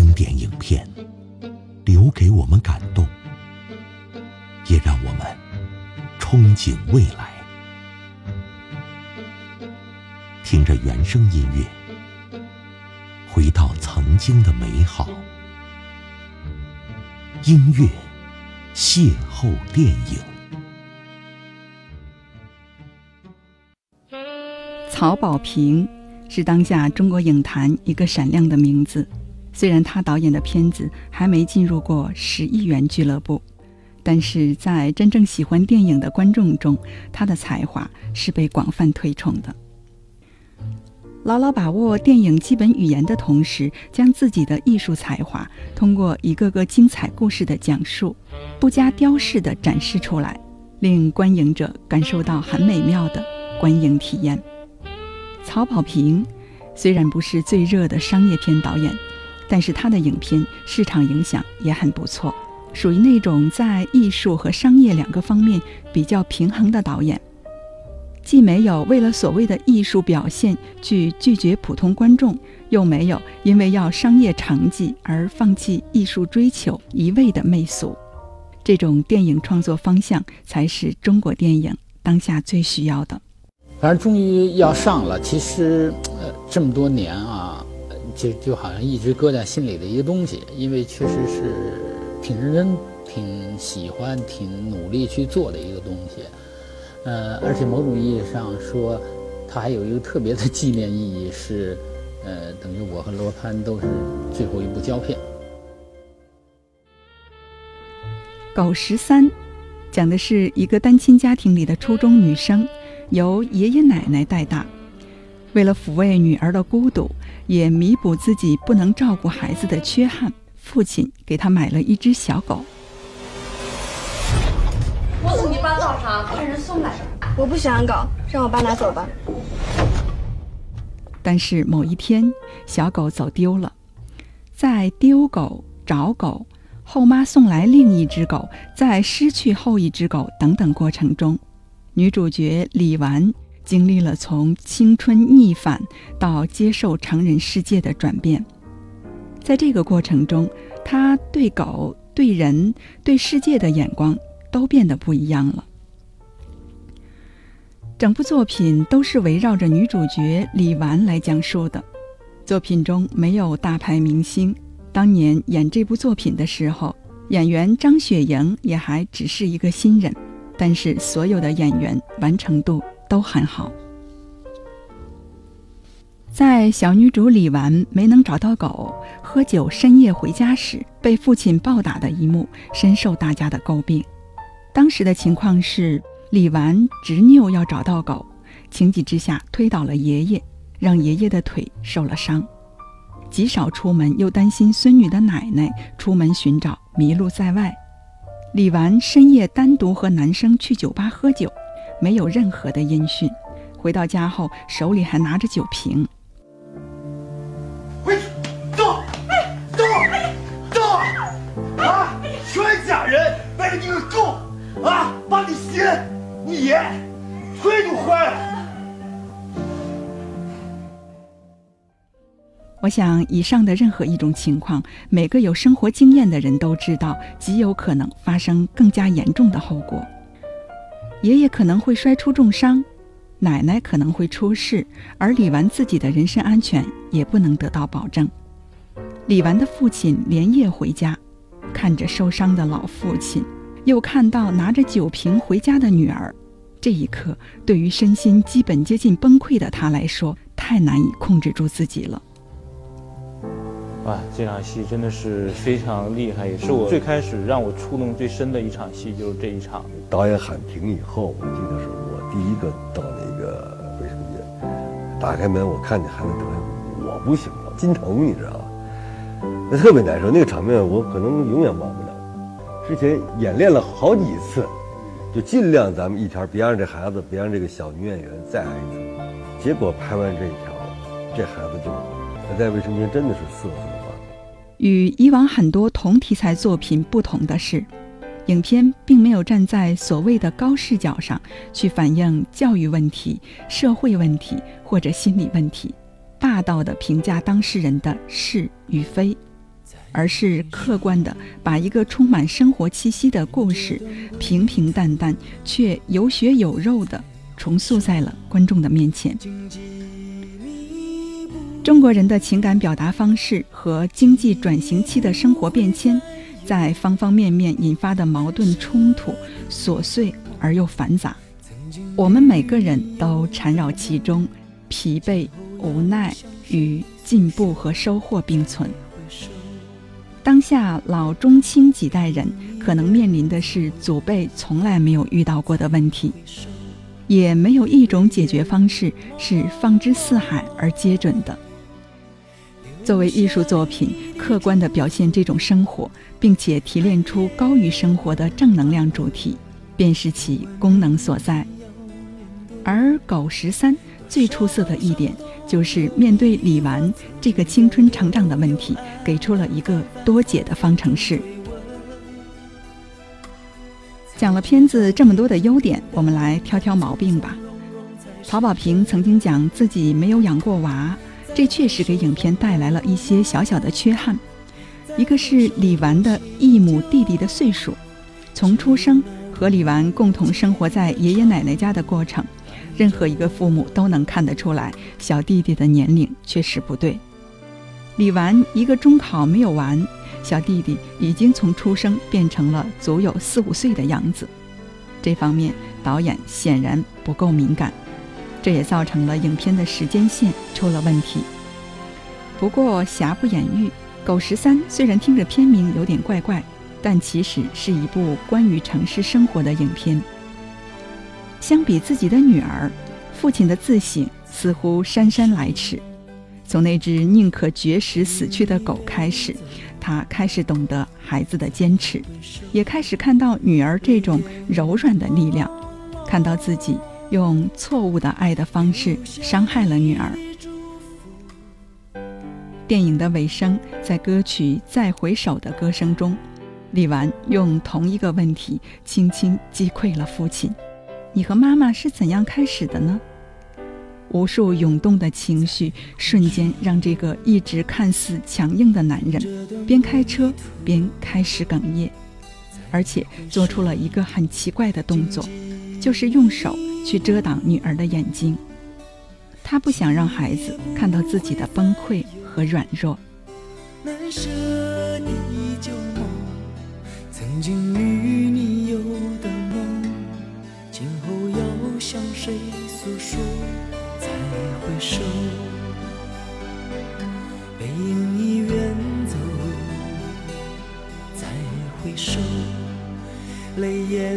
经典影片留给我们感动，也让我们憧憬未来。听着原声音乐，回到曾经的美好。音乐邂逅电影。曹保平是当下中国影坛一个闪亮的名字。虽然他导演的片子还没进入过十亿元俱乐部，但是在真正喜欢电影的观众中，他的才华是被广泛推崇的。牢牢把握电影基本语言的同时，将自己的艺术才华通过一个个精彩故事的讲述，不加雕饰的展示出来，令观影者感受到很美妙的观影体验。曹保平虽然不是最热的商业片导演。但是他的影片市场影响也很不错，属于那种在艺术和商业两个方面比较平衡的导演，既没有为了所谓的艺术表现去拒绝普通观众，又没有因为要商业成绩而放弃艺术追求，一味的媚俗。这种电影创作方向才是中国电影当下最需要的。反正终于要上了，其实呃这么多年啊。就就好像一直搁在心里的一个东西，因为确实是挺认真、挺喜欢、挺努力去做的一个东西。呃，而且某种意义上说，它还有一个特别的纪念意义，是呃，等于我和罗攀都是最后一部胶片。狗十三讲的是一个单亲家庭里的初中女生，由爷爷奶奶带大。为了抚慰女儿的孤独，也弥补自己不能照顾孩子的缺憾，父亲给他买了一只小狗。我送你爸到上，派人送来。我不喜欢狗，让我爸拿走吧。但是某一天，小狗走丢了，在丢狗、找狗、后妈送来另一只狗、在失去后一只狗等等过程中，女主角李纨。经历了从青春逆反到接受成人世界的转变，在这个过程中，他对狗、对人、对世界的眼光都变得不一样了。整部作品都是围绕着女主角李纨来讲述的。作品中没有大牌明星，当年演这部作品的时候，演员张雪迎也还只是一个新人，但是所有的演员完成度。都很好。在小女主李纨没能找到狗，喝酒深夜回家时被父亲暴打的一幕，深受大家的诟病。当时的情况是，李纨执拗要找到狗，情急之下推倒了爷爷，让爷爷的腿受了伤。极少出门，又担心孙女的奶奶出门寻找迷路在外，李纨深夜单独和男生去酒吧喝酒。没有任何的音讯，回到家后手里还拿着酒瓶。回去，走，走，走！啊，全家人为了你个狗，啊，把你心，你腿都坏了。我想，以上的任何一种情况，每个有生活经验的人都知道，极有可能发生更加严重的后果。爷爷可能会摔出重伤，奶奶可能会出事，而李纨自己的人身安全也不能得到保证。李纨的父亲连夜回家，看着受伤的老父亲，又看到拿着酒瓶回家的女儿，这一刻，对于身心基本接近崩溃的他来说，太难以控制住自己了。哇，这场戏真的是非常厉害，也是我最开始让我触动最深的一场戏，就是这一场。导演喊停以后，我记得是我第一个到那个卫生间，打开门，我看见孩子疼，我不行了，心疼，你知道吗？那特别难受，那个场面我可能永远忘不了。之前演练了好几次，就尽量咱们一条别让这孩子，别让这个小女演员再挨一次。结果拍完这一条，这孩子就在卫生间真的是瑟瑟。与以往很多同题材作品不同的是，影片并没有站在所谓的高视角上去反映教育问题、社会问题或者心理问题，霸道的评价当事人的是与非。而是客观的把一个充满生活气息的故事，平平淡淡却有血有肉的重塑在了观众的面前。中国人的情感表达方式和经济转型期的生活变迁，在方方面面引发的矛盾冲突，琐碎而又繁杂。我们每个人都缠绕其中，疲惫、无奈与进步和收获并存。当下老中青几代人可能面临的是祖辈从来没有遇到过的问题，也没有一种解决方式是放之四海而皆准的。作为艺术作品，客观地表现这种生活，并且提炼出高于生活的正能量主题，便是其功能所在。而《狗十三》最出色的一点，就是面对李纨这个青春成长的问题，给出了一个多解的方程式。讲了片子这么多的优点，我们来挑挑毛病吧。曹保平曾经讲自己没有养过娃。这确实给影片带来了一些小小的缺憾，一个是李纨的异母弟弟的岁数，从出生和李纨共同生活在爷爷奶奶家的过程，任何一个父母都能看得出来，小弟弟的年龄确实不对。李纨一个中考没有完，小弟弟已经从出生变成了足有四五岁的样子，这方面导演显然不够敏感。这也造成了影片的时间线出了问题。不过瑕不掩瑜，《狗十三》虽然听着片名有点怪怪，但其实是一部关于城市生活的影片。相比自己的女儿，父亲的自省似乎姗姗来迟。从那只宁可绝食死去的狗开始，他开始懂得孩子的坚持，也开始看到女儿这种柔软的力量，看到自己。用错误的爱的方式伤害了女儿。电影的尾声，在歌曲《再回首》的歌声中，李纨用同一个问题轻轻击溃了父亲：“你和妈妈是怎样开始的呢？”无数涌动的情绪瞬间让这个一直看似强硬的男人，边开车边开始哽咽，而且做出了一个很奇怪的动作，就是用手。去遮挡女儿的眼睛，他不想让孩子看到自己的崩溃和软弱。难舍的旧梦，曾经与你有的梦，今后要向谁诉说？再回首，背影已远走。再回首，泪眼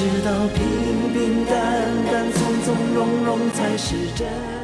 才知道平平淡淡、从从容容才是真。